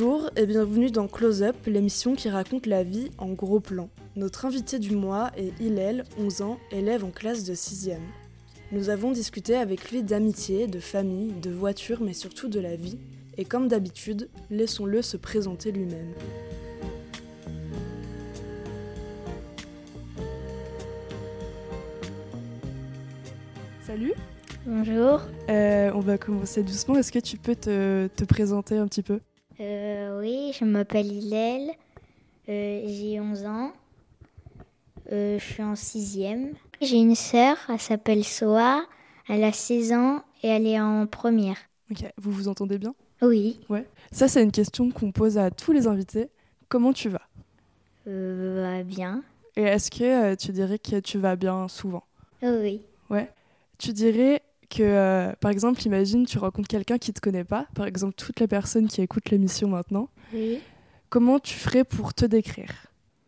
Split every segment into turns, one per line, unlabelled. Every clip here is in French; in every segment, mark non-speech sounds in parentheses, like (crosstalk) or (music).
Bonjour et bienvenue dans Close Up, l'émission qui raconte la vie en gros plan. Notre invité du mois est Hillel, 11 ans, élève en classe de 6e. Nous avons discuté avec lui d'amitié, de famille, de voiture, mais surtout de la vie. Et comme d'habitude, laissons-le se présenter lui-même. Salut
Bonjour.
Euh, On va commencer doucement. Est-ce que tu peux te, te présenter un petit peu?
Je m'appelle Hillel. Euh, j'ai 11 ans. Euh, je suis en sixième. J'ai une sœur, elle s'appelle Soa. Elle a 16 ans et elle est en première.
Ok, vous vous entendez bien?
Oui.
Ça, c'est une question qu'on pose à tous les invités. Comment tu vas?
Euh, bah, bien.
Et est-ce que euh, tu dirais que tu vas bien souvent?
Oui.
Tu dirais que, euh, par exemple, imagine, tu rencontres quelqu'un qui ne te connaît pas, par exemple, toutes les personnes qui écoutent l'émission maintenant.
Oui.
Comment tu ferais pour te décrire?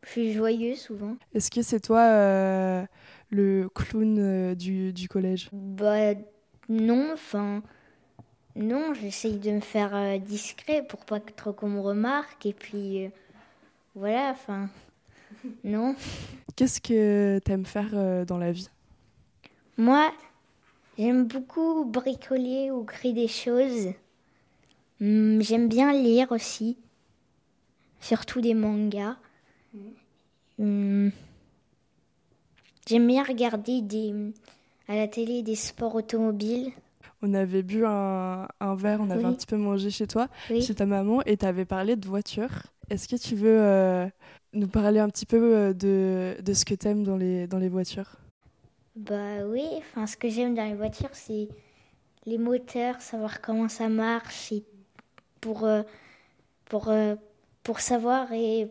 Je suis joyeux souvent.
Est-ce que c'est toi euh, le clown euh, du, du collège?
Bah, non, enfin. Non, j'essaye de me faire discret pour pas que trop qu'on me remarque. Et puis. voilà, enfin. Non.
Qu'est-ce que t'aimes faire dans la vie?
Moi, j'aime beaucoup bricoler ou créer des choses. Hum, j'aime bien lire aussi, surtout des mangas. Hum, j'aime bien regarder des, à la télé des sports automobiles.
On avait bu un, un verre, on avait
Oui.
un petit peu mangé chez toi,
Oui.
chez ta maman, et t'avais parlé de voiture. Est-ce que tu veux euh, nous parler un petit peu euh, de, de ce que t'aimes dans les, dans les voitures?
Bah oui, enfin ce que j'aime dans les voitures, c'est les moteurs, savoir comment ça marche et pour euh, pour euh, pour savoir et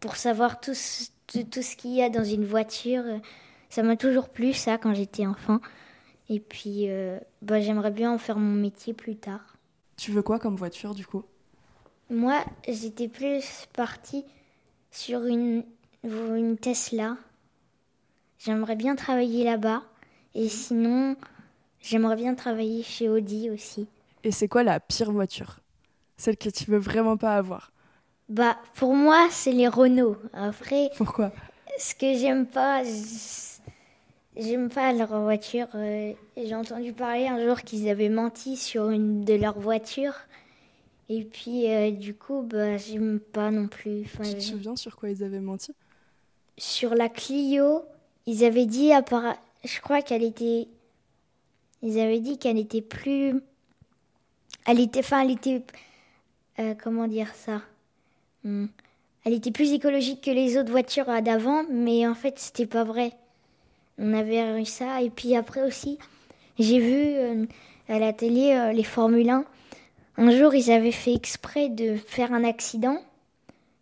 pour savoir tout ce, tout, tout ce qu'il y a dans une voiture, ça m'a toujours plu ça quand j'étais enfant. Et puis euh, bah j'aimerais bien en faire mon métier plus tard.
Tu veux quoi comme voiture du coup?
Moi, j'étais plus partie sur une une Tesla. J'aimerais bien travailler là-bas et sinon J'aimerais bien travailler chez Audi aussi.
Et c'est quoi la pire voiture? Celle que tu veux vraiment pas avoir?
Bah, pour moi, c'est les Renault. Après,
Pourquoi?
ce que j'aime pas, j'aime pas leur voiture. Euh, J'ai entendu parler un jour qu'ils avaient menti sur une de leurs voitures. Et puis, euh, du coup, bah, j'aime pas non plus. Enfin,
Tu te souviens sur quoi ils avaient menti?
Sur la Clio, ils avaient dit, appara- je crois qu'elle était, ils avaient dit qu'elle était plus, elle était, enfin, elle était, euh, comment dire ça, Hmm. elle était plus écologique que les autres voitures d'avant, mais en fait, c'était pas vrai. On avait eu ça, et puis après aussi, j'ai vu euh, à la télé euh, les Formule 1. Un jour, ils avaient fait exprès de faire un accident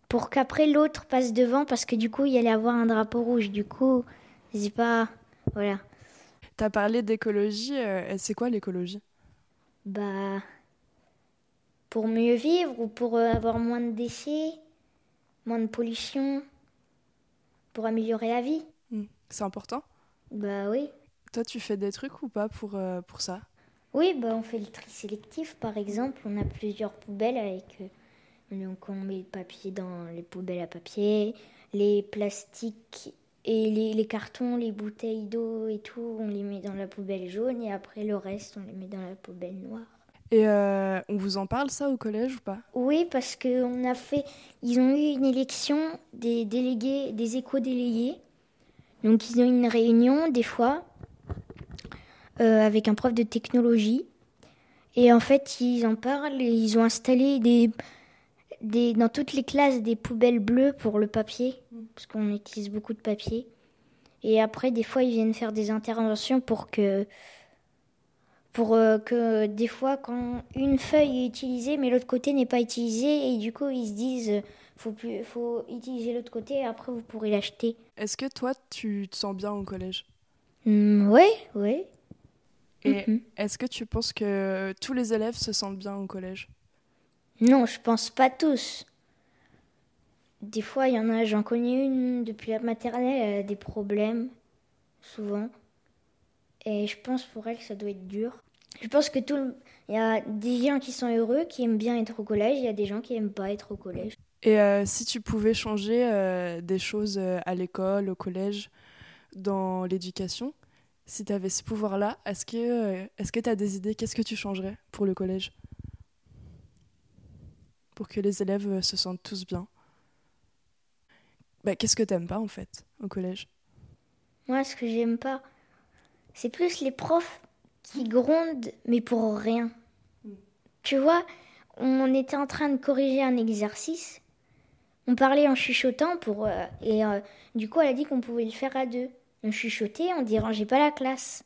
pour qu'après l'autre passe devant parce que du coup il y allait avoir un drapeau rouge. Du coup, c'est pas. Voilà.
T'as parlé d'écologie, euh, c'est quoi l'écologie?
Bah. Pour mieux vivre ou pour euh, avoir moins de déchets, moins de pollution, pour améliorer la vie
Hmm, C'est important?
Bah oui.
Toi, tu fais des trucs ou pas pour, euh, pour ça?
Oui, bah on fait le tri sélectif par exemple. On a plusieurs poubelles avec. euh, donc on met le papier dans les poubelles à papier, les plastiques et les, les cartons, les bouteilles d'eau et tout, on les met dans la poubelle jaune et après le reste on les met dans la poubelle noire.
Et euh, on vous en parle ça au collège ou pas?
Oui, parce que on a fait, ils ont eu une élection des délégués, des éco-délégués. Donc ils ont eu une réunion des fois euh, avec un prof de technologie. Et en fait, ils en parlent et ils ont installé des, des, dans toutes les classes des poubelles bleues pour le papier, parce qu'on utilise beaucoup de papier. Et après, des fois, ils viennent faire des interventions pour que, pour euh, que des fois, quand une feuille est utilisée, mais l'autre côté n'est pas utilisé, et du coup, ils se disent, euh, faut plus, faut utiliser l'autre côté, et après, vous pourrez l'acheter.
Est-ce que toi, tu te sens bien au collège?
Oui, oui.
Et
Mhm.
est-ce que tu penses que tous les élèves se sentent bien au collège?
Non, je pense pas tous. Des fois, il y en a, j'en connais une depuis la maternelle, elle a des problèmes, souvent. Et je pense pour elle que ça doit être dur. Je pense que tout, y a des gens qui sont heureux, qui aiment bien être au collège, il y a des gens qui aiment pas être au collège.
Et euh, si tu pouvais changer euh, des choses euh, à l'école, au collège, dans l'éducation, si tu avais ce pouvoir-là, est-ce que est-ce que tu as des idées Qu'est-ce que tu changerais pour le collège? Pour que les élèves se sentent tous bien bah, Qu'est-ce que tu pas en fait au collège?
Moi, ce que j'aime pas, c'est plus les profs qui grondent, mais pour rien. Mm. Tu vois, on était en train de corriger un exercice on parlait en chuchotant pour euh, et euh, du coup elle a dit qu'on pouvait le faire à deux. On chuchotait, on dérangeait pas la classe.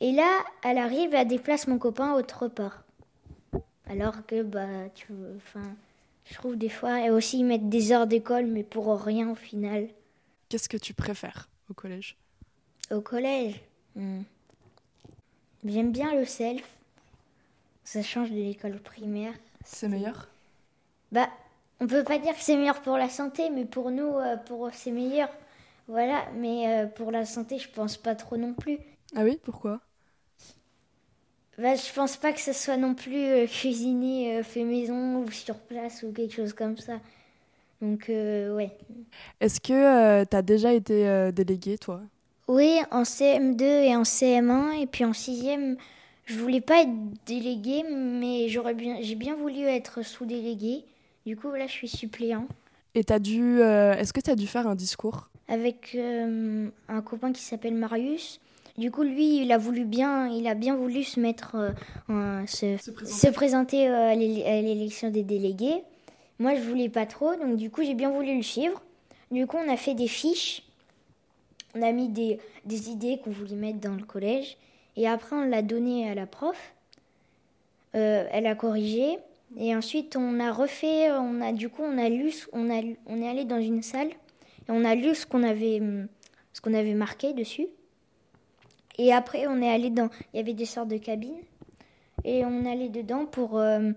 Et là, elle arrive, elle déplace mon copain autre part. Alors que bah tu enfin je trouve des fois et aussi mettre des heures d'école mais pour rien au final.
Qu'est-ce que tu préfères au collège?
Au collège, hmm. j'aime bien le self. Ça change de l'école primaire.
C'est meilleur?
Bah on peut pas dire que c'est meilleur pour la santé, mais pour nous, euh, pour c'est meilleur. Voilà, mais euh, pour la santé, je pense pas trop non plus.
Ah oui, pourquoi?
Bah, je pense pas que ce soit non plus euh, (laughs) cuisiné fait maison ou sur place ou quelque chose comme ça. Donc ouais.
Est-ce que tu as déjà été délégué toi?
Oui, en CM2 et en CM1 et puis en 6e, je voulais pas être déléguée mais j'aurais bien j'ai bien voulu être sous-déléguée. Du coup, là, je suis suppléant.
Et as dû, euh, est-ce que tu as dû faire un discours?
Avec euh, un copain qui s'appelle Marius. Du coup, lui, il a voulu bien, il a bien voulu se mettre, euh, se, présenter, à l'élection des délégués. Moi, je voulais pas trop, donc du coup, j'ai bien voulu le suivre. Du coup, on a fait des fiches. On a mis des, des idées qu'on voulait mettre dans le collège. Et après, on l'a donné à la prof. elle a corrigé. Et ensuite, on a refait, on a du coup, on a lu, on a, on est allé dans une salle et on a lu ce qu'on avait, ce qu'on avait marqué dessus. Et après, on est allé dans, il y avait des sortes de cabines. Et on allait dedans pour, euh,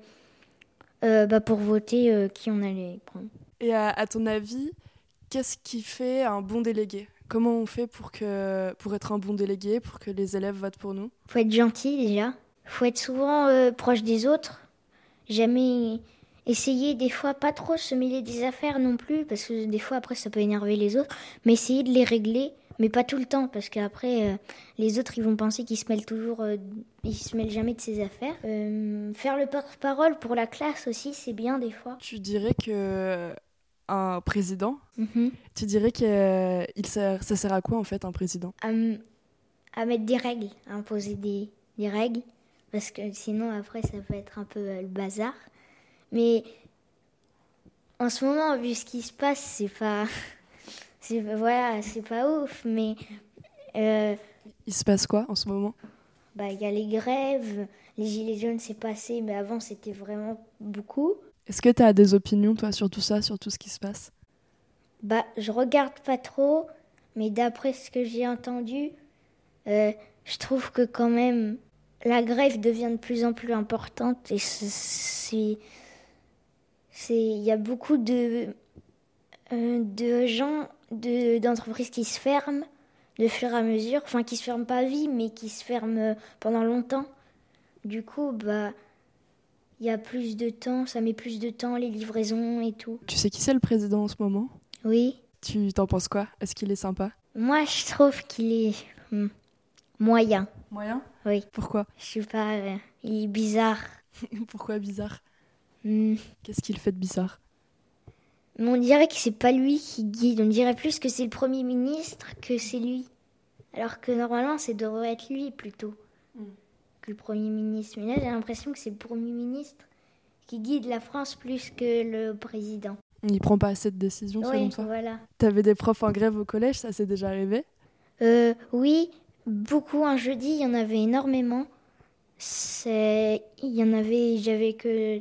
euh, bah, pour voter euh, qui on allait prendre.
Et à, à ton avis, qu'est-ce qui fait un bon délégué? Comment on fait pour que, pour être un bon délégué, pour que les élèves votent pour nous?
Faut être gentil déjà. Faut être souvent proche des autres. Jamais essayer des fois pas trop se mêler des affaires non plus parce que des fois après ça peut énerver les autres. Mais essayer de les régler mais pas tout le temps parce qu'après euh, les autres ils vont penser qu'ils se mêlent toujours euh, ils se mêlent jamais de ses affaires euh, faire le porte-parole pour la classe aussi c'est bien des fois
tu dirais que un président
mhm.
tu dirais que il sert, ça sert à quoi en fait un président?
À, mettre des règles à imposer des, des règles parce que sinon après ça peut être un peu le bazar. Mais en ce moment, vu ce qui se passe, c'est pas, (laughs) c'est voilà, c'est pas ouf. Mais euh,
il se passe quoi en ce moment?
Bah, il y a les grèves, les gilets jaunes, c'est passé, mais avant c'était vraiment beaucoup.
Est-ce que tu as des opinions toi sur tout ça, sur tout ce qui se passe?
Bah, je regarde pas trop, mais d'après ce que j'ai entendu, euh, je trouve que quand même la grève devient de plus en plus importante et c'est il y a beaucoup de euh, de gens de d'entreprises qui se ferment de fur et à mesure enfin qui se ferment pas à vie mais qui se ferment pendant longtemps. Du coup bah il y a plus de temps ça met plus de temps les livraisons et tout.
Tu sais qui c'est le président en ce moment?
Oui.
Tu t'en penses quoi? Est-ce qu'il est sympa?
Moi je trouve qu'il est hmm, moyen.
Moyen?
Oui.
Pourquoi?
Je sais pas, euh, il est bizarre. (laughs)
Pourquoi bizarre?
Hmm.
Qu'est-ce qu'il fait de bizarre?
On dirait que c'est pas lui qui guide, on dirait plus que c'est le Premier ministre que c'est lui. Alors que normalement, ça devrait être lui plutôt hmm. que le Premier ministre. Mais là, j'ai l'impression que c'est le Premier ministre qui guide la France plus que le président.
Il prend pas assez de décisions selon toi?
voilà.
T'avais des profs en grève au collège, ça s'est déjà arrivé?
Euh, Oui, beaucoup. Un jeudi, il y en avait énormément. C'est, il y en avait, j'avais que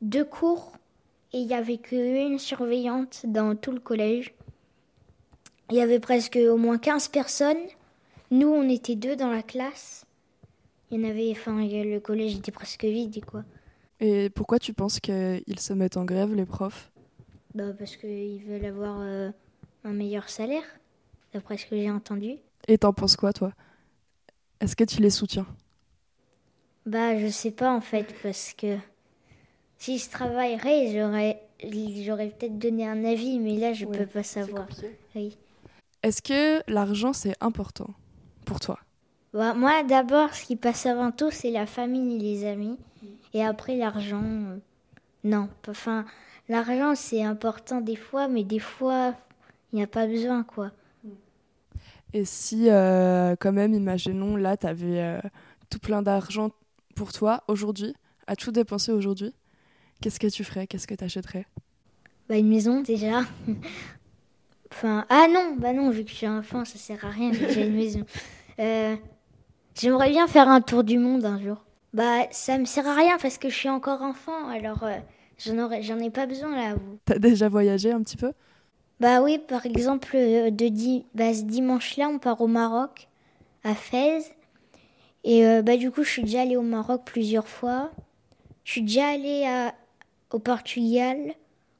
deux cours et il y avait qu'une surveillante dans tout le collège. Il y avait presque au moins 15 personnes. Nous, on était deux dans la classe. Il y en avait, enfin, le collège était presque vide, quoi.
Et pourquoi tu penses qu'ils se mettent en grève, les profs?
Bah, parce qu'ils veulent avoir euh, un meilleur salaire, d'après ce que j'ai entendu.
Et t'en penses quoi, toi? Est-ce que tu les soutiens?
Bah, je sais pas en fait, parce que si je travaillerais, j'aurais, j'aurais peut-être donné un avis, mais là, je
Ouais,
peux pas savoir. Oui.
Est-ce que l'argent c'est important pour toi?
Bah, moi, d'abord, ce qui passe avant tout, c'est la famille et les amis. Et après, l'argent. euh, non. Enfin, l'argent, c'est important des fois, mais des fois, il n'y a pas besoin, quoi.
Et si, euh, quand même, imaginons, là, tu avais tout plein d'argent pour toi aujourd'hui, à tout dépenser aujourd'hui, qu'est-ce que tu ferais? Qu'est-ce que tu achèterais
Bah, une maison, déjà. (laughs) enfin, ah non, bah non, vu que je suis enfant, ça sert à rien, j'ai déjà une maison. (laughs) Euh, J'aimerais bien faire un tour du monde un jour. Bah, ça me sert à rien parce que je suis encore enfant, alors euh, j'en ai pas besoin là.
T'as déjà voyagé un petit peu?
Bah oui, par exemple, euh, de di- bah, ce dimanche-là, on part au Maroc, à Fès. Et euh, bah, du coup, je suis déjà allée au Maroc plusieurs fois. Je suis déjà allée à- au Portugal,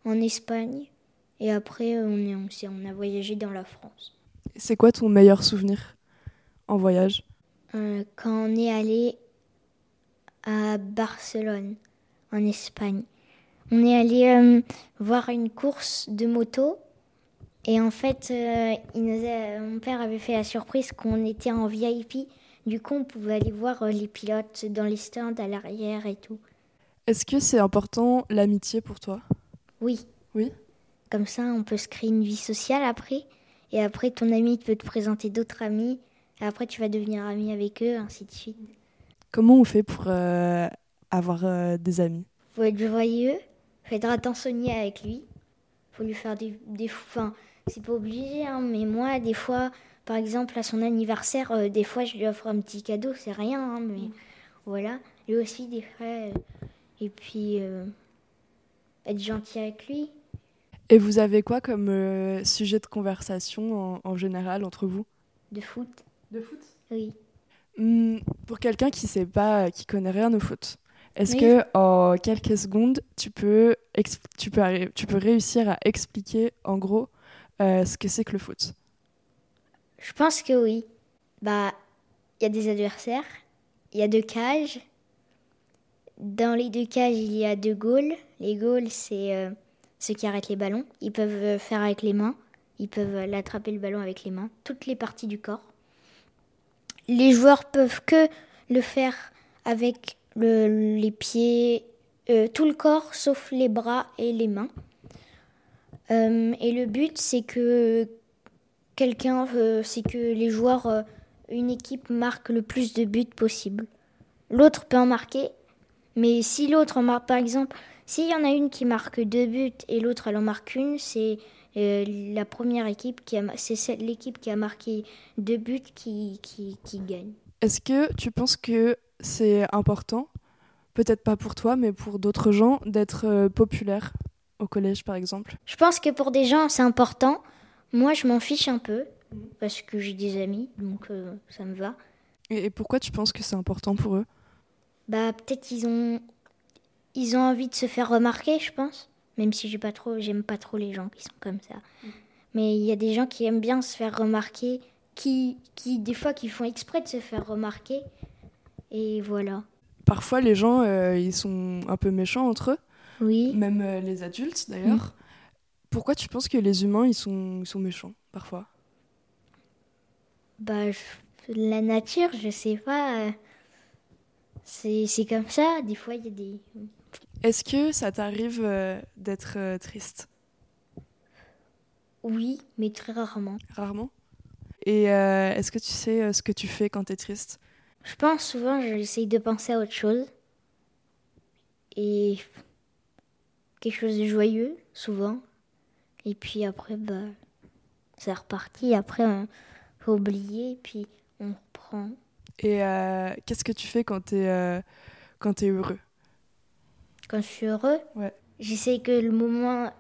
en Espagne. Et après, euh, on, est, on, a voyagé dans la France.
C'est quoi ton meilleur souvenir en voyage?
Euh, quand on est allé à Barcelone, en Espagne. On est allé euh, voir une course de moto. Et en fait, euh, il nous a- mon père avait fait la surprise qu'on était en VIP. Du coup, on pouvait aller voir les pilotes dans les stands à l'arrière et tout.
Est-ce que c'est important l'amitié pour toi?
Oui.
Oui?
Comme ça, on peut se créer une vie sociale après. Et après, ton ami peut te présenter d'autres amis. Et après, tu vas devenir ami avec eux, ainsi de suite.
Comment on fait pour euh, avoir euh, des amis?
Faut être joyeux, faut être attentionné avec lui, faut lui faire des, des enfin, c'est pas obligé, hein, mais moi, des fois, par exemple, à son anniversaire, euh, des fois, je lui offre un petit cadeau, c'est rien, hein, mais voilà. Lui aussi, des fois, et puis, euh, être gentil avec lui.
Et vous avez quoi comme euh, sujet de conversation en, en général entre vous?
De foot,
De foot?
Oui.
Hmm, Pour quelqu'un qui sait pas, qui connaît rien au foot, est-ce
Oui.
que en quelques secondes, tu peux, tu peux, tu peux réussir à expliquer en gros euh, ce que c'est que le foot?
Je pense que oui. Bah, il y a des adversaires, il y a deux cages. Dans les deux cages, il y a deux goals. Les goals, c'est euh, ceux qui arrêtent les ballons. Ils peuvent euh, faire avec les mains. Ils peuvent euh, l'attraper le ballon avec les mains. Toutes les parties du corps. Les joueurs peuvent que le faire avec le- les pieds, tout le corps, sauf les bras et les mains. Et le but, c'est que quelqu'un, c'est que les joueurs, une équipe marque le plus de buts possible. L'autre peut en marquer, mais si l'autre en marque, par exemple, s'il y en a une qui marque deux buts et l'autre elle en marque une, c'est euh, la première équipe qui a, c'est l'équipe qui a marqué deux buts qui, qui, qui gagne.
Est-ce que tu penses que c'est important, peut-être pas pour toi, mais pour d'autres gens, d'être euh, populaire au collège par exemple?
Je pense que pour des gens c'est important. Moi je m'en fiche un peu parce que j'ai des amis, donc euh, ça me va.
et pourquoi tu penses que c'est important pour eux?
Bah peut-être qu'ils ont ils ont envie de se faire remarquer, je pense. Même si j'ai pas trop j'aime pas trop les gens qui sont comme ça. Mais il y a des gens qui aiment bien se faire remarquer, qui qui des fois qui font exprès de se faire remarquer. Et voilà.
Parfois les gens, euh, ils sont un peu méchants entre eux,
Oui.
même euh, les adultes d'ailleurs. Pourquoi tu penses que les humains, ils sont, ils sont méchants parfois?
Bah je- la nature, je sais pas. euh, C'est comme ça. Des fois il y a des
Est-ce que ça t'arrive euh, d'être euh, triste?
Oui, mais très rarement.
Rarement? Et euh, est-ce que tu sais ce que tu fais quand t'es triste?
Je pense souvent, j'essaye de penser à autre chose. Et quelque chose de joyeux, souvent. Et puis après, bah, c'est reparti. Après, on faut oublier, puis on reprend.
Et euh, qu'est-ce que tu fais quand t'es euh, quand t'es heureux?
Quand je suis heureux,
Ouais.
j'essaye que le moment,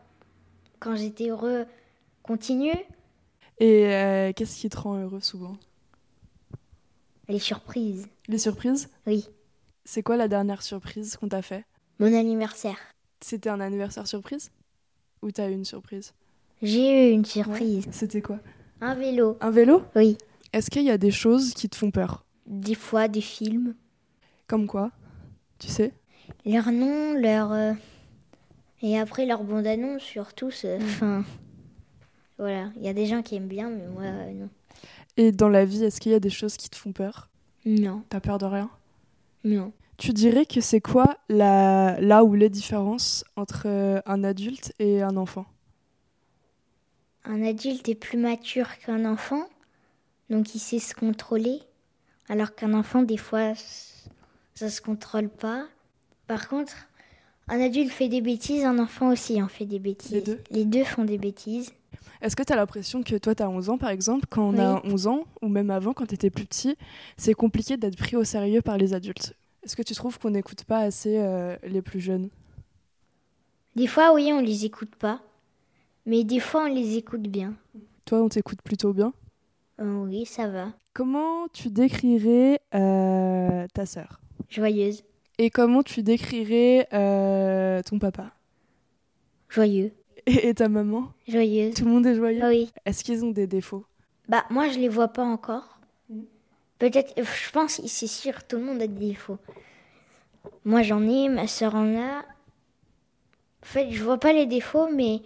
quand j'étais heureux, continue.
Et euh, qu'est-ce qui te rend heureux souvent?
Les surprises,
Les surprises?
Oui.
C'est quoi la dernière surprise qu'on t'a fait?
Mon anniversaire.
C'était un anniversaire surprise? Ou t'as eu une surprise?
J'ai eu une surprise.
C'était quoi?
Un vélo,
Un vélo?
Oui.
Est-ce qu'il y a des choses qui te font peur?
Des fois, des films.
Comme quoi Tu sais
Leur nom, leur. euh, Et après leur bande-annonce, surtout. c'est- Enfin. Voilà. Il y a des gens qui aiment bien, mais moi, euh, non.
Et dans la vie, est-ce qu'il y a des choses qui te font peur?
Non.
T'as peur de rien?
Non.
Tu dirais que c'est quoi la... là où les différences entre euh, un adulte et un enfant?
Un adulte est plus mature qu'un enfant, donc il sait se contrôler, alors qu'un enfant, des fois, ça se contrôle pas. Par contre, un adulte fait des bêtises, un enfant aussi en fait des bêtises.
Les deux
Les deux font des bêtises.
Est-ce que tu as l'impression que toi, tu as 11 ans, par exemple, quand on a 11 ans, ou même avant, quand tu étais plus petit, c'est compliqué d'être pris au sérieux par les adultes? Est-ce que tu trouves qu'on n'écoute pas assez euh, les plus jeunes?
Des fois, oui, on les écoute pas, mais des fois, on les écoute bien.
Toi, on t'écoute plutôt bien?
Euh, oui, ça va.
Comment tu décrirais euh, ta sœur?
Joyeuse.
Et comment tu décrirais euh, ton papa?
Joyeux.
et, et ta maman?
Joyeuse.
Tout le monde est joyeux?
Oui.
Est-ce qu'ils ont des défauts?
Bah, moi, je les vois pas encore.
Mm.
Peut-être, euh, je pense, c'est sûr, tout le monde a des défauts. Moi, j'en ai, ma soeur en a. En fait, je vois pas les défauts, mais.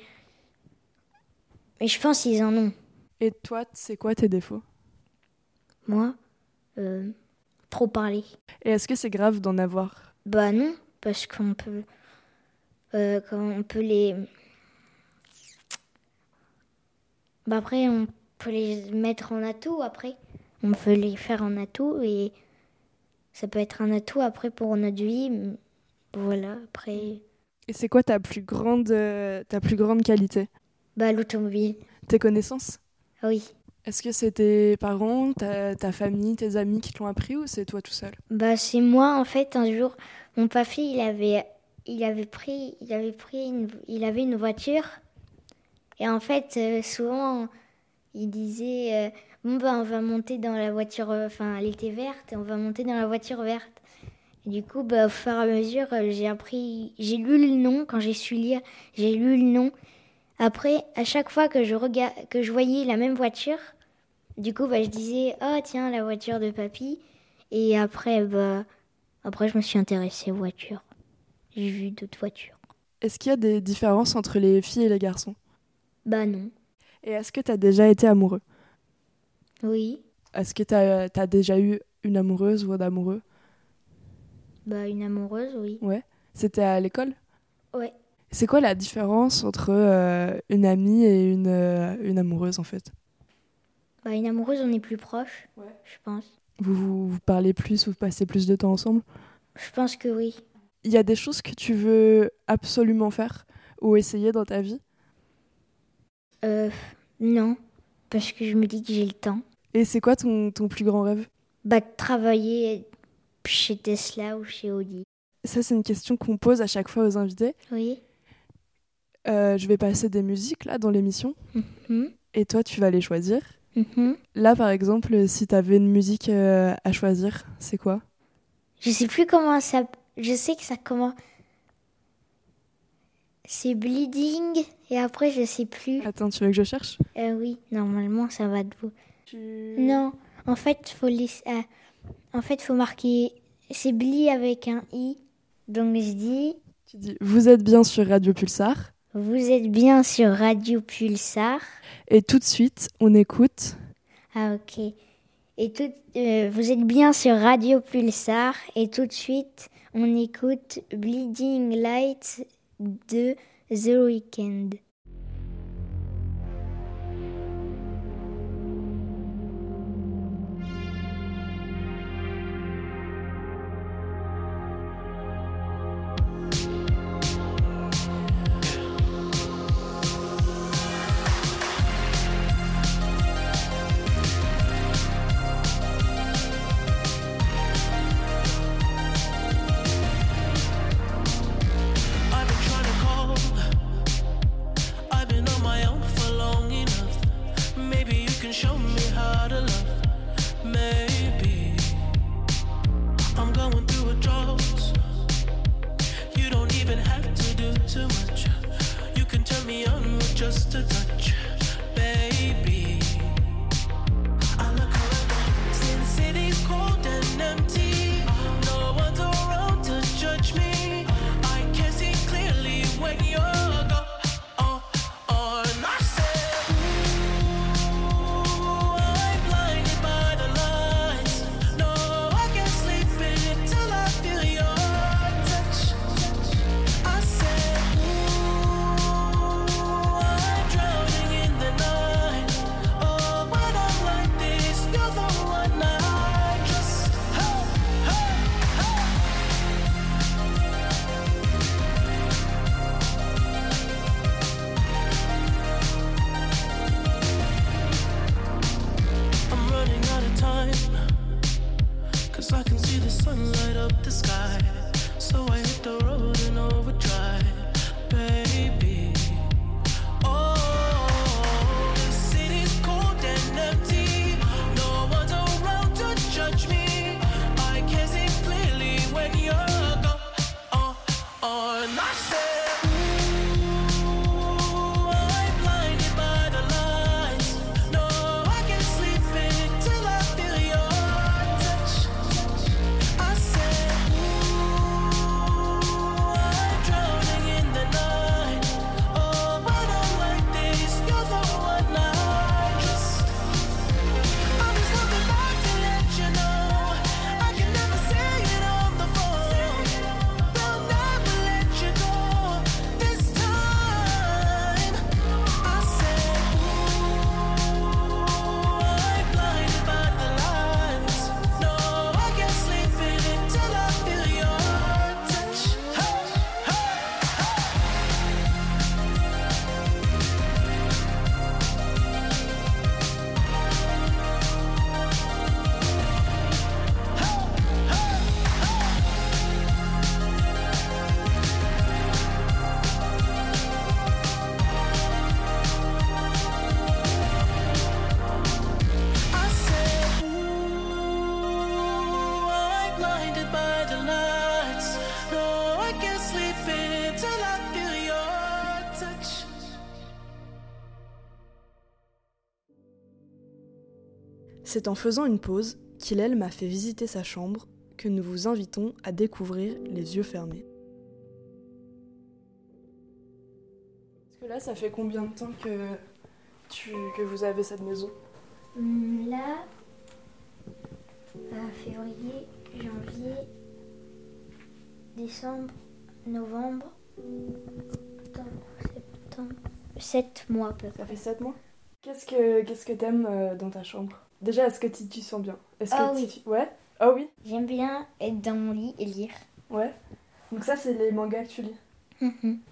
Mais je pense qu'ils en ont.
Et toi, c'est quoi tes défauts?
Moi, euh, trop parler.
Et est-ce que c'est grave d'en avoir?
Bah non, parce qu'on peut. euh, on peut les. Bah après, on peut les mettre en atout après. On peut les faire en atout et ça peut être un atout après pour notre vie. Voilà, après.
Et c'est quoi ta plus grande, euh, ta plus grande qualité?
Bah l'automobile.
Tes connaissances?
Ah Oui.
Est-ce que c'est tes parents, ta, famille, tes amis qui te l'ont appris ou c'est toi tout seul?
Bah c'est moi en fait un jour mon papy il avait il avait pris il avait pris une, il avait une voiture. Et en fait euh, souvent il disait euh, bon bah on va monter dans la voiture euh, enfin elle était verte on va monter dans la voiture verte. Du coup bah au fur et à mesure j'ai appris j'ai lu le nom quand j'ai su lire j'ai lu le nom après à chaque fois que je que je voyais la même voiture du coup bah je disais oh tiens la voiture de papy et après, bah, après, je me suis intéressée aux voitures. J'ai vu d'autres voitures.
Est-ce qu'il y a des différences entre les filles et les garçons?
Bah non.
Et est-ce que tu as déjà été amoureux?
Oui.
Est-ce que tu as, déjà eu une amoureuse ou un amoureux?
Bah une amoureuse, oui.
Ouais. C'était à l'école?
Ouais.
C'est quoi la différence entre euh, une amie et une, euh, une amoureuse en fait?
Bah une amoureuse, on est plus proche.
Ouais.
Je pense.
vous, vous, vous parlez plus, vous passez plus de temps ensemble?
Je pense que oui.
Il y a des choses que tu veux absolument faire ou essayer dans ta vie?
Euh, non. Parce que je me dis que j'ai le temps.
Et c'est quoi ton, ton plus grand rêve?
Bah de travailler chez Tesla ou chez Audi.
Ça, c'est une question qu'on pose à chaque fois aux invités.
Oui.
Euh, je vais passer des musiques là dans l'émission
Mhm.
et toi, tu vas les choisir.
Mhm.
Là, par exemple, si tu avais une musique euh, à choisir, c'est quoi?
Je sais plus comment ça. Je sais que ça commence. C'est Bleeding et après je sais plus.
Attends, tu veux que je cherche?
Euh, oui, normalement ça va de vous.
tu...
Non, en fait, faut laisser- euh, en fait, faut marquer. C'est Bli avec un i. Donc je dis,
Tu dis, vous êtes bien sur Radio Pulsar.
Vous êtes bien sur Radio Pulsar.
Et tout de suite, on écoute.
Ah ok. Et tout, euh, vous êtes bien sur Radio Pulsar et tout de suite, on écoute Bleeding Light de The Weeknd.
C'est en faisant une pause qu'Hilel m'a fait visiter sa chambre que nous vous invitons à découvrir les yeux fermés. Parce que là, ça fait combien de temps que, tu, que vous avez cette maison?
Hum, Là, février, janvier, décembre, novembre, octobre, septembre, 7 mois à peu près.
Ça fait 7 mois? Qu'est-ce que qu'est-ce que t'aimes euh, dans ta chambre? Déjà, est-ce que tu tu sens bien? Est-ce que
Ah
tu-
oui.
Ouais? Ah oui?
J'aime bien être dans mon lit et lire.
Ouais. Donc ça, c'est les mangas que tu lis?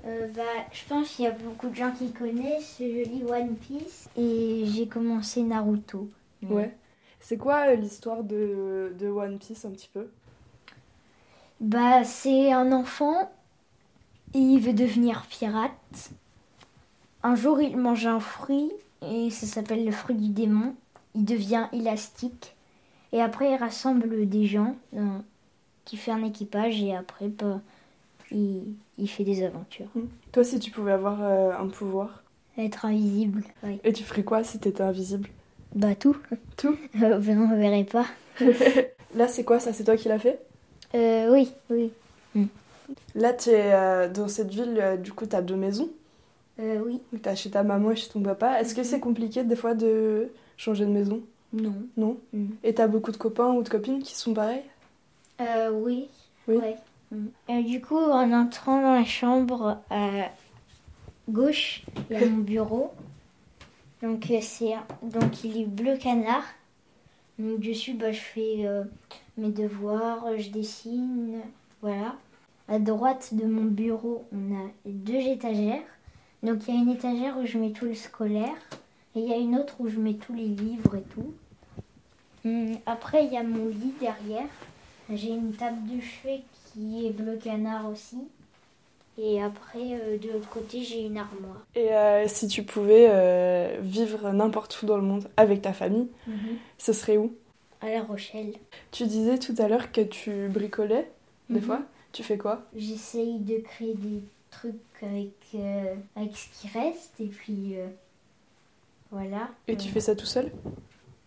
Euh, bah, je pense qu'il y a beaucoup de gens qui connaissent. Je lis One Piece et j'ai commencé Naruto. Mais-
Ouais. C'est quoi euh, l'histoire de, de One Piece un petit peu?
Bah, c'est un enfant et il veut devenir pirate. Un jour, il mange un fruit et ça s'appelle le fruit du démon. Il devient élastique et après, il rassemble des gens euh, qui fait un équipage et après, bah, il, il fait des aventures.
Toi, si tu pouvais avoir euh, un pouvoir,
Être invisible, oui.
et tu ferais quoi si t'étais invisible?
Bah, tout.
Tout? (laughs)
Euh, ben, on ne verrait pas. (laughs)
Là, c'est quoi ça? C'est toi qui l'as fait?
Euh, oui, oui.
Là, tu es dans cette ville, du coup, t'as deux maisons?
Oui.
T'as chez ta maman et chez ton papa. Est-ce que c'est compliqué des fois de changer de maison
Non.
Non
Mm.
Et t'as beaucoup de copains ou de copines qui sont pareils
Euh, oui.
Oui.
Ouais. Mm. Euh, du coup, en entrant dans la chambre à gauche, il y a (laughs) mon bureau. Donc, euh, c'est donc il est bleu canard. Donc, dessus, bah, je fais euh, mes devoirs, je dessine, voilà. À droite de mon bureau, on a deux étagères. Donc, il y a une étagère où je mets tout le scolaire. Et il y a une autre où je mets tous les livres et tout. Hum, Après, il y a mon lit derrière. J'ai une table de chevet qui est bleu canard aussi. Et après, euh, de l'autre côté, j'ai une armoire.
Et euh, si tu pouvais euh, vivre n'importe où dans le monde avec ta famille, ce serait où?
À La Rochelle.
Tu disais tout à l'heure que tu bricolais, des
Mhm.
fois. Tu fais quoi?
J'essaye de créer des trucs avec, avec ce qui reste. Et puis, voilà.
Et tu
Euh,
fais ça tout seul?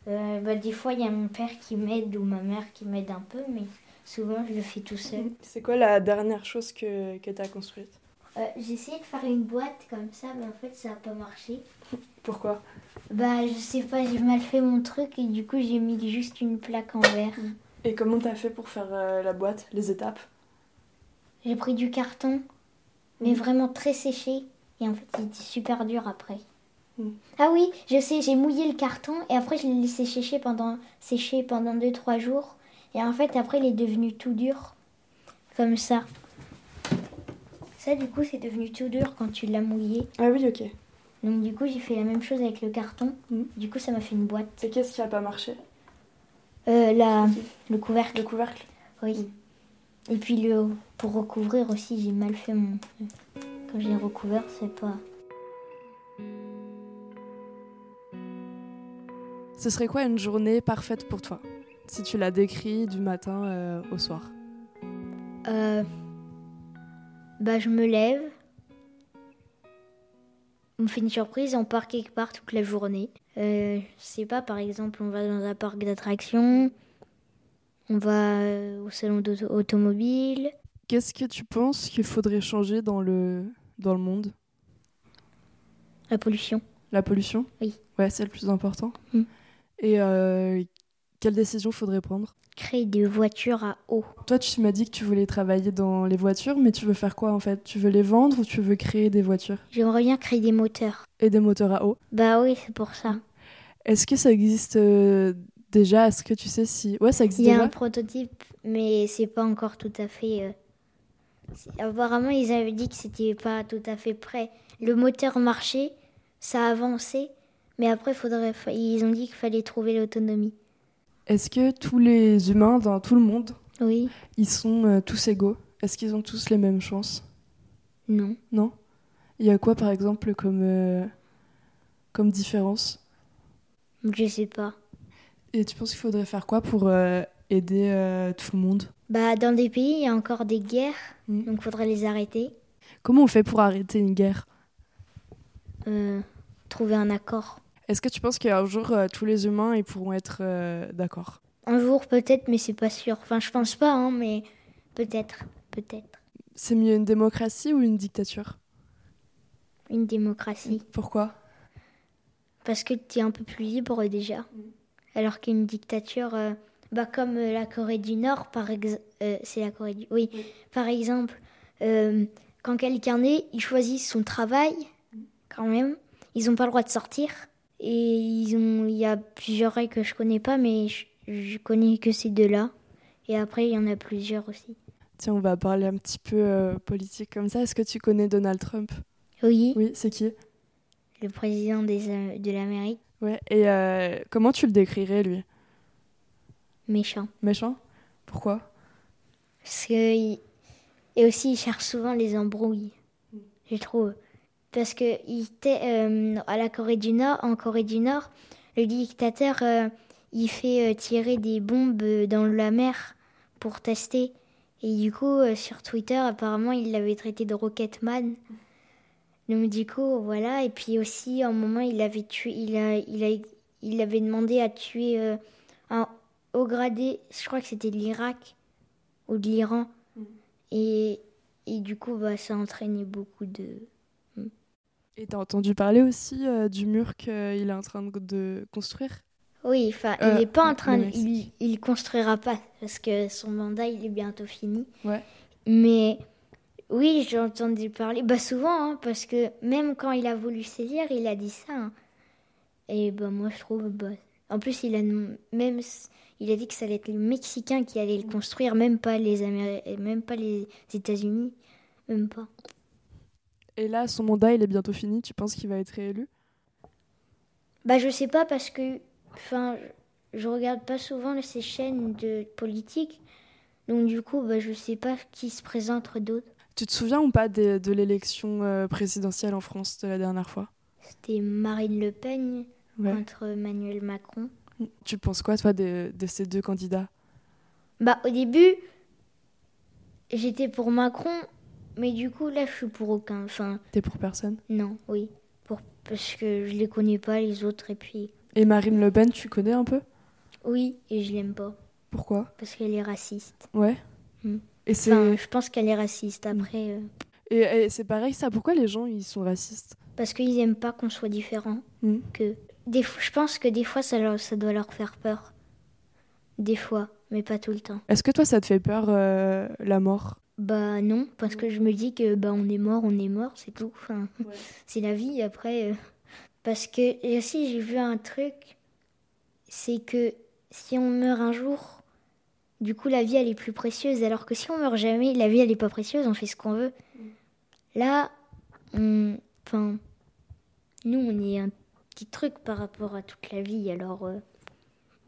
euh, bah, Des fois, il y a mon père qui m'aide ou ma mère qui m'aide un peu. Mais souvent, je le fais tout seul. (laughs)
C'est quoi la dernière chose que, que t'as construite?
Euh, j'ai essayé de faire une boîte comme ça, mais en fait, ça n'a pas marché.
Pourquoi?
Bah, je sais pas, j'ai mal fait mon truc et du coup, j'ai mis juste une plaque en verre.
Et comment t'as fait pour faire euh, la boîte, les étapes?
J'ai pris du carton, mais vraiment très séché. Et en fait, il était super dur après.
Mhm.
Ah oui, je sais, j'ai mouillé le carton et après, je l'ai laissé sécher pendant, sécher pendant 2-3 jours. Et en fait, après, il est devenu tout dur. Comme ça. Ça, du coup, c'est devenu tout dur quand tu l'as mouillé.
Ah oui, ok.
Donc, du coup, j'ai fait la même chose avec le carton.
Mhm.
Du coup, ça m'a fait une boîte.
Et qu'est-ce qui a pas marché?
Euh, la, le couvercle.
Le couvercle?
Oui. Et puis le, pour recouvrir aussi, j'ai mal fait mon. Quand j'ai recouvert, c'est pas.
Ce serait quoi une journée parfaite pour toi Si tu la décris du matin euh, au soir?
Euh, bah, je me lève. On me fait une surprise, on part quelque part toute la journée. Euh, je sais pas, par exemple, on va dans un parc d'attractions, on va euh, au salon d'auto- automobile.
Qu'est-ce que tu penses qu'il faudrait changer dans le, dans le monde?
La pollution.
La pollution?
Oui.
Ouais, c'est le plus important.
Mm.
Et euh, quelle décision faudrait prendre?
Créer des voitures à eau.
Toi, tu m'as dit que tu voulais travailler dans les voitures, mais tu veux faire quoi en fait? Tu veux les vendre ou tu veux créer des voitures?
J'aimerais bien créer des moteurs.
Et des moteurs à eau?
Bah oui, c'est pour ça.
Est-ce que ça existe euh, déjà? Est-ce que tu sais si. Ouais, ça existe
Il y a
déjà?
un prototype, mais c'est pas encore tout à fait. euh, Apparemment, ils avaient dit que c'était pas tout à fait prêt. Le moteur marchait, ça avançait, mais après, faudrait, fa- ils ont dit qu'il fallait trouver l'autonomie.
Est-ce que tous les humains dans tout le monde,
Oui,
ils sont euh, tous égaux? Est-ce qu'ils ont tous les mêmes chances?
Non.
Non? Il y a quoi par exemple comme, euh, comme différence?
Je sais pas.
Et tu penses qu'il faudrait faire quoi pour euh, aider tout le monde?
Bah, dans des pays, il y a encore des guerres,
Mm.
donc faudrait les arrêter.
Comment on fait pour arrêter une guerre?
Trouver un accord.
Est-ce que tu penses qu'un jour euh, tous les humains ils pourront être euh, d'accord?
Un jour, peut-être, mais c'est pas sûr. Enfin, je pense pas, hein, mais peut-être, peut-être.
C'est mieux une démocratie ou une dictature?
Une démocratie.
Pourquoi?
Parce que tu es un peu plus libre déjà. Alors qu'une dictature, euh, bah, comme la Corée du Nord, par exemple. c'est la Corée du. Oui. Par exemple, quand quelqu'un est, il choisit son travail, quand même. Ils n'ont pas le droit de sortir. Et ils ont, il y a plusieurs règles que je connais pas, mais je, je connais que ces deux-là. Et après, il y en a plusieurs aussi.
Tiens, on va parler un petit peu euh, politique comme ça. Est-ce que tu connais Donald Trump?
Oui,
Oui, c'est qui?
Le président des, euh, de l'Amérique,
Ouais. Et euh, comment tu le décrirais lui?
Méchant.
Méchant? Pourquoi?
Parce que il- et aussi il cherche souvent les embrouilles, je trouve. Parce que il était euh, à la Corée du Nord, en Corée du Nord, le dictateur euh, il fait euh, tirer des bombes dans la mer pour tester. Et du coup, sur Twitter, apparemment, il l'avait traité de Rocketman. Donc du coup, voilà. Et puis aussi, à un moment, il avait tué, il a, il a, il avait demandé à tuer euh, un haut gradé. Je crois que c'était de l'Irak ou de l'Iran. Et, et du coup, bah, ça entraînait beaucoup de.
Et t'as entendu parler aussi euh, du mur qu'il est en train de, de construire?
Oui, enfin,
Euh,
il n'est pas en train, de, il, il construira pas parce que son mandat il est bientôt fini.
Ouais.
Mais oui, j'ai entendu parler, bah souvent, hein, parce que même quand il a voulu saisir, il a dit ça. hein. Et bah moi je trouve, bah, en plus il a même, il a dit que ça allait être les Mexicains qui allaient le construire, même pas les Américains, même pas les États-Unis, même pas.
Et là, son mandat, il est bientôt fini. Tu penses qu'il va être réélu?
Bah je sais pas parce que, enfin, je, regarde pas souvent ces chaînes de politique, donc du coup, bah je sais pas qui se présente d'autres.
Tu te souviens ou pas de l'élection euh, présidentielle en France de la dernière fois?
C'était Marine Le Pen
Ouais.
contre Emmanuel Macron.
Tu penses quoi, toi, de, de ces deux candidats?
Bah au début, j'étais pour Macron, mais du coup là je suis pour aucun. Enfin,
T'es pour personne?
non, oui, pour parce que je les connais pas les autres et puis
Et Marine Le Pen, tu connais un peu?
Oui et je l'aime pas
Pourquoi?
Parce qu'elle est raciste.
Ouais.
Mm.
Et c'est
Enfin, je pense qu'elle est raciste après euh,
et, et c'est pareil, ça. Pourquoi les gens, ils sont racistes?
Parce qu'ils aiment pas qu'on soit différent.
Mm.
Que des je pense que des fois ça leur- ça doit leur faire peur. Des fois, mais pas tout le temps.
Est-ce que toi, ça te fait peur, euh, la mort?
Bah non, parce que je me dis que bah on est mort, on est mort, c'est tout. Enfin, (laughs) c'est la vie après. euh. Parce que et aussi j'ai vu un truc, c'est que si on meurt un jour, du coup la vie elle est plus précieuse, alors que si on meurt jamais, la vie elle est pas précieuse, on fait ce qu'on veut. Là, on, enfin, nous on est un petit truc par rapport à toute la vie, alors euh,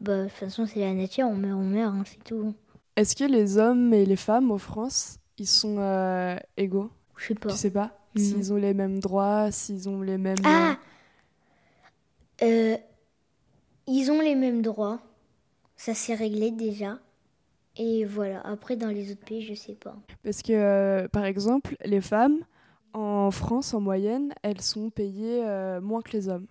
Bah, de toute façon, c'est la nature, on meurt, on meurt, hein, c'est tout.
Est-ce que les hommes et les femmes en France, ils sont euh, égaux?
Je sais pas.
Tu sais pas? S'ils ont les mêmes droits, s'ils ont les mêmes...
Ah Euh, Ils ont les mêmes droits. Ça s'est réglé déjà. Et voilà. Après, dans les autres pays, je sais pas.
Parce que, euh, par exemple, les femmes, en France, en moyenne, elles sont payées euh, moins que les hommes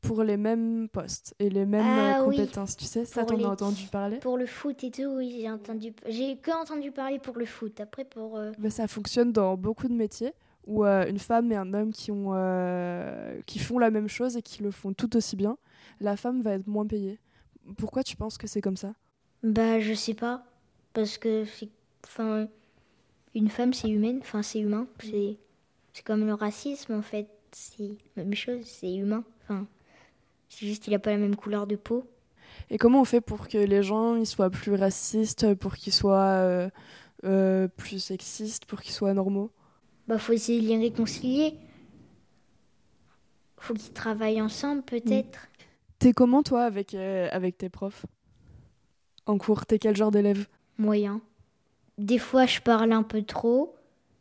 pour les mêmes postes et les mêmes
Ah
euh,
oui.
compétences. Tu sais, ça, t'en
les-
as entendu parler?
Pour le foot et tout, oui, j'ai entendu. J'ai que entendu parler pour le foot. Après, pour. euh,
ça fonctionne dans beaucoup de métiers où euh, une femme et un homme qui, ont, euh, qui font la même chose et qui le font tout aussi bien, la femme va être moins payée. Pourquoi tu penses que c'est comme ça?
Bah, je sais pas. Parce que c'est. Enfin. Une femme, c'est humaine. Enfin, c'est humain. C'est. C'est comme le racisme, en fait. C'est la même chose. C'est humain. Enfin. C'est juste qu'il a pas la même couleur de peau.
Et comment on fait pour que les gens ils soient plus racistes, pour qu'ils soient euh, euh, plus sexistes, pour qu'ils soient normaux?
Bah, faut essayer de les réconcilier. Faut qu'ils travaillent ensemble, peut-être.
T'es comment toi avec, euh, avec tes profs? En cours, t'es quel genre d'élève?
Moyen. Des fois, je parle un peu trop.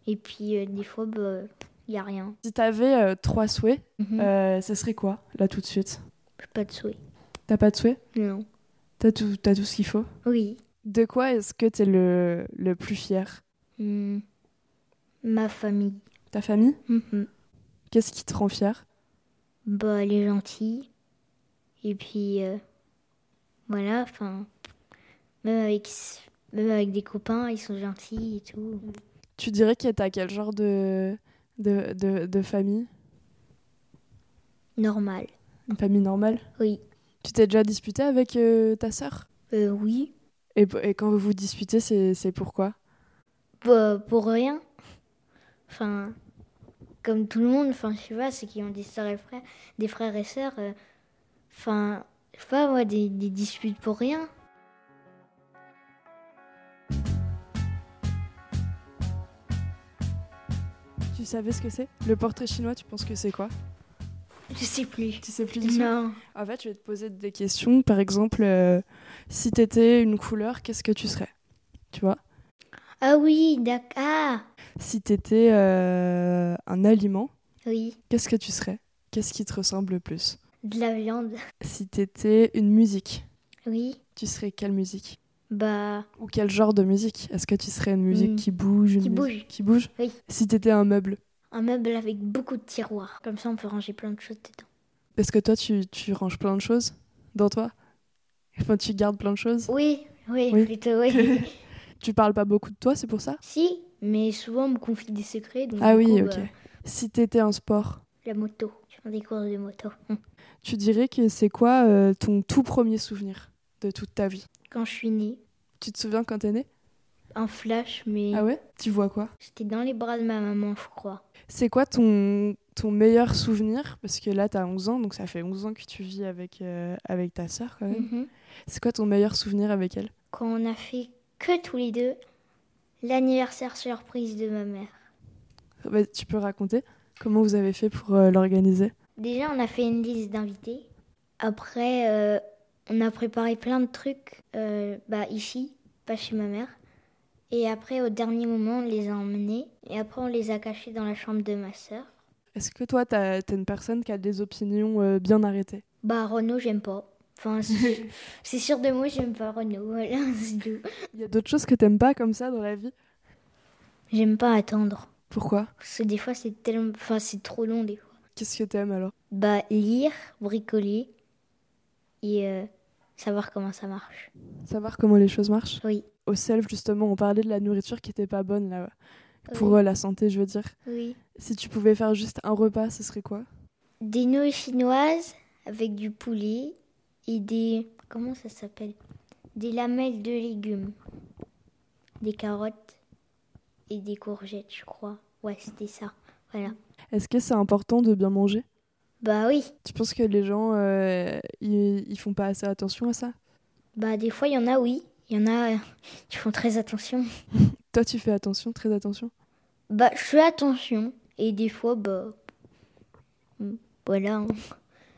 Et puis, des fois, bah, y a rien.
Si t'avais trois souhaits,
Mhm.
ce serait quoi, là tout de suite?
J'ai pas de souhait.
T'as pas de souhait?
Non.
T'as tout, t'as tout ce qu'il faut?
Oui.
De quoi est-ce que t'es le, le plus fier?
Hmm. Ma famille.
Ta famille?
Mhm.
Qu'est-ce qui te rend fier?
Bah, elle est gentille. Et puis, euh, voilà, enfin, même avec, même avec des copains, ils sont gentils et tout.
Tu dirais que t'as quel genre de, de, de, de famille?
Normal.
Une famille normale
Oui.
Tu t'es déjà disputé avec euh, ta sœur?
Euh, oui.
et, et quand vous vous disputez, c'est pourquoi?
Bah, pour rien. Enfin, comme tout le monde, enfin, je sais pas, ceux qui ont des sœurs et frères, des frères et sœurs, euh, enfin, je sais pas, moi, des, des disputes pour rien.
Tu savais ce que c'est? Le portrait chinois, tu penses que c'est quoi?
Je sais plus.
Tu sais plus du tout
Non.
En fait, je vais te poser des questions. Par exemple, euh, si t'étais une couleur, qu'est-ce que tu serais? Tu vois?
Ah oui, d'accord. Ah,
Si t'étais euh, un aliment,
oui,
qu'est-ce que tu serais? Qu'est-ce qui te ressemble le plus?
De la viande.
Si t'étais une musique,
Oui,
tu serais quelle musique?
Bah,
Ou quel genre de musique? Est-ce que tu serais une musique
Hmm.
qui bouge une
Qui bouge.
Qui bouge?
Oui.
Si t'étais un meuble,
Un meuble avec beaucoup de tiroirs. Comme ça, on peut ranger plein de choses dedans.
parce que toi, tu, tu ranges plein de choses dans toi? Enfin, tu gardes plein de choses?
Oui, oui,
Oui.
plutôt, oui. (laughs)
Tu parles pas beaucoup de toi, c'est pour ça?
Si, mais souvent, on me confie des secrets. Donc
Ah oui,
coup,
ok.
bah,
Si t'étais un sport,
la moto. Je fais des courses de moto. (laughs)
Tu dirais que c'est quoi euh, ton tout premier souvenir de toute ta vie?
Quand je suis née,
Tu te souviens quand t'es né
un flash, mais
Ah ouais? Tu vois quoi?
C'était dans les bras de ma maman, je crois.
C'est quoi ton, ton meilleur souvenir? Parce que là, t'as 11 ans, donc ça fait 11 ans que tu vis avec, euh, avec ta sœur quand même.
Mhm.
C'est quoi ton meilleur souvenir avec elle?
Quand on a fait que tous les deux l'anniversaire surprise de ma mère.
Bah, Tu peux raconter? Comment vous avez fait pour euh, l'organiser?
Déjà, on a fait une liste d'invités. Après, euh, on a préparé plein de trucs euh, bah, ici, pas chez ma mère. Et après, au dernier moment, on les a emmenés. Et après, on les a cachés dans la chambre de ma sœur.
Est-ce que toi, t'as- t'es une personne qui a des opinions euh, bien arrêtées?
Bah, Renault, j'aime pas. Enfin, (laughs) c'est sûr de moi, j'aime pas Renault. Voilà, (laughs) c'est tout.
Il y a d'autres choses que t'aimes pas comme ça dans la vie?
J'aime pas attendre.
Pourquoi?
Parce que des fois, c'est tellement... Enfin, c'est trop long, des fois.
Qu'est-ce que t'aimes alors?
Bah, lire, bricoler et euh, savoir comment ça marche.
Savoir comment les choses marchent
Oui.
Au self, justement, on parlait de la nourriture qui était pas bonne là. Pour
oui.
euh, la santé, je veux dire.
oui.
Si tu pouvais faire juste un repas, ce serait quoi?
Des nouilles chinoises avec du poulet et des... Comment ça s'appelle? Des lamelles de légumes. Des carottes et des courgettes, je crois. Ouais, c'était ça. Voilà.
Est-ce que c'est important de bien manger?
Bah oui.
Tu penses que les gens, euh, ils, ils font pas assez attention à ça?
Bah des fois, il y en a, oui. Il y en a euh, qui font très attention. (laughs)
Toi, tu fais attention, très attention?
Bah, je fais attention. Et des fois, bah... hmm, Voilà. hein.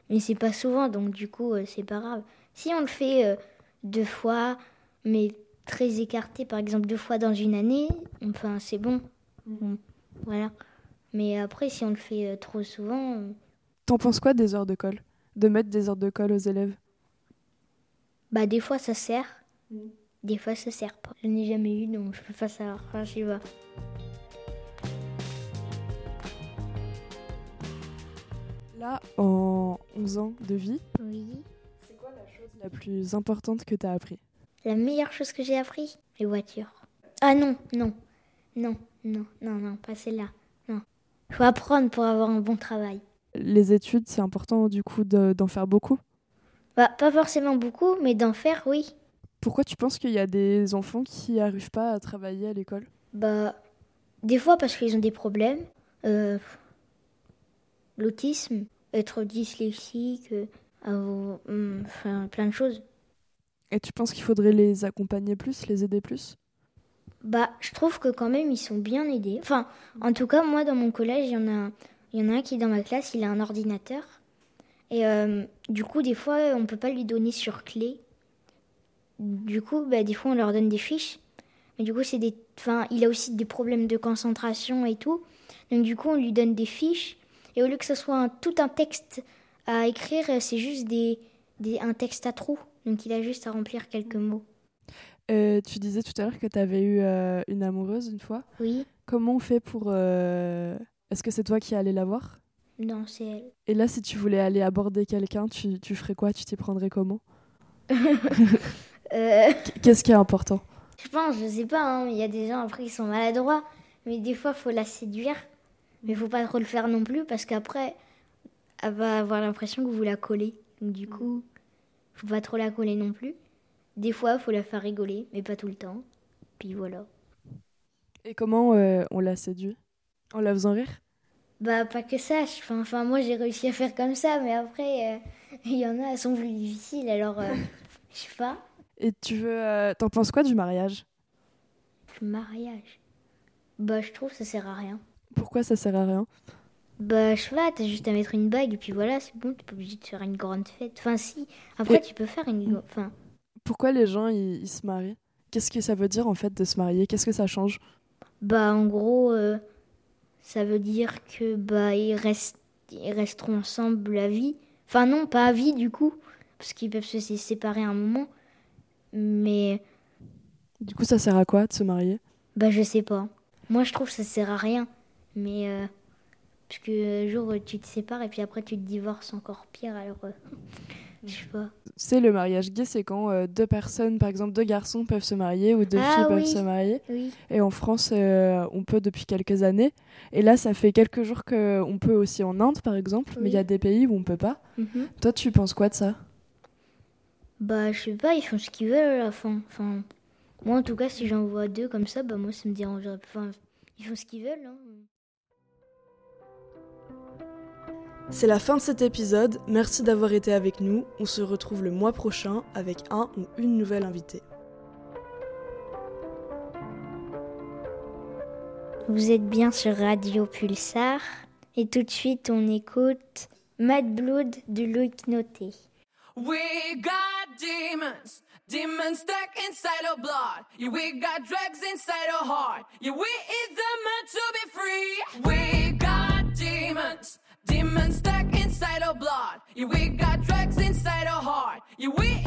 Mais c'est pas souvent, donc du coup, euh, c'est pas grave. Si on le fait euh, deux fois, mais très écarté. Par exemple, deux fois dans une année, enfin, c'est bon. Bon, Voilà. Mais après, si on le fait trop souvent,
T'en penses quoi des heures de colle? De mettre des heures de colle aux élèves?
Bah des fois ça sert, des fois ça sert pas. Je n'ai jamais eu, donc je peux pas savoir. Enfin, je sais pas.
Là, en 11 ans de vie,
Oui.
c'est quoi la chose la plus importante que t'as appris?
La meilleure chose que j'ai appris, les voitures. Ah non, non, non, non, non, non, pas celle-là. Non. Faut apprendre pour avoir un bon travail.
Les études, c'est important du coup de- d'en faire beaucoup?
Bah, pas forcément beaucoup, mais d'en faire, oui.
Pourquoi tu penses qu'il y a des enfants qui n'arrivent pas à travailler à l'école?
Bah, des fois parce qu'ils ont des problèmes. Euh, L'autisme, être dyslexique, euh, avoir- hum, enfin, plein de choses.
Et tu penses qu'il faudrait les accompagner plus, les aider plus?
Bah, je trouve que quand même ils sont bien aidés. Enfin, en tout cas, moi dans mon collège, il y en a, il y en a un qui est dans ma classe, il a un ordinateur. Et euh, du coup, des fois, on peut pas lui donner sur clé. Du coup, bah, des fois, on leur donne des fiches. Mais du coup, c'est des, enfin, il a aussi des problèmes de concentration et tout. Donc du coup, on lui donne des fiches. Et au lieu que ce soit un- tout un texte à écrire, c'est juste des, des, un texte à trous. Donc il a juste à remplir quelques mots.
Euh, Tu disais tout à l'heure que tu avais eu euh, une amoureuse une fois.
Oui,
Comment on fait pour... euh, Est-ce que c'est toi qui es allé la voir?
Non, c'est elle.
Et là, si tu voulais aller aborder quelqu'un, tu, tu ferais quoi? Tu t'y prendrais comment? (laughs)
Euh,
Qu'est-ce qui est important?
Je pense, je sais pas, hein, il y a des gens après qui sont maladroits, mais des fois faut la séduire, mais faut pas trop le faire non plus parce qu'après elle va avoir l'impression que vous la collez. Donc du coup, faut pas trop la coller non plus. Des fois, faut la faire rigoler, mais pas tout le temps. Puis voilà.
Et comment euh, on l'a séduit? En la faisant rire
Bah pas que ça, enfin, enfin, moi j'ai réussi à faire comme ça, mais après euh, (laughs) il y en a, elles sont plus difficiles, alors euh, (laughs) je sais pas.
Et tu veux... euh, T'en penses quoi du mariage?
Le mariage? Bah je trouve que ça sert à rien.
Pourquoi ça sert à rien?
Bah, je sais pas, t'as juste à mettre une bague et puis voilà, c'est bon, t'es pas obligé de faire une grande fête. Enfin, si, après
Et-
tu peux faire une. Enfin,
Pourquoi les gens ils, ils se marient? Qu'est-ce que ça veut dire en fait de se marier? Qu'est-ce que ça change?
Bah, en gros, euh, ça veut dire que bah, ils, restent, ils resteront ensemble à vie. Enfin, non, pas à vie du coup, parce qu'ils peuvent se sé- séparer un moment. Mais,
Du coup, ça sert à quoi de se marier?
Bah, je sais pas. Moi, je trouve que ça sert à rien. Mais, euh, parce que un jour tu te sépares et puis après tu te divorces encore pire, alors. euh, je sais pas.
C'est le mariage gay, c'est quand euh, deux personnes, par exemple deux garçons peuvent se marier ou deux
Ah
filles peuvent
oui.
se marier.
Oui.
Et en France, euh, on peut depuis quelques années. Et là, ça fait quelques jours qu'on peut aussi en Inde, par exemple. Mais il y a des pays où on peut pas.
Mhm.
Toi, tu penses quoi de ça?
Bah, je sais pas, ils font ce qu'ils veulent à la fin. Enfin, moi, en tout cas, si j'en vois deux comme ça, bah, moi, ça me dérangerait. Enfin, ils font ce qu'ils veulent. Hein.
C'est la fin de cet épisode. Merci d'avoir été avec nous. On se retrouve le mois prochain avec un ou une nouvelle invitée.
Vous êtes bien sur Radio Pulsar. Et tout de suite, on écoute Mad Blood de Loïc Noté.
We got demons, demons stuck inside our blood. Yeah, we got drugs inside our heart. Yeah, we eat them to be free. We got demons, demons stuck inside our blood. Yeah, we got drugs inside our heart. Yeah, we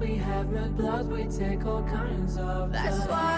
we have red blood, we take all kinds of. That's blood. why.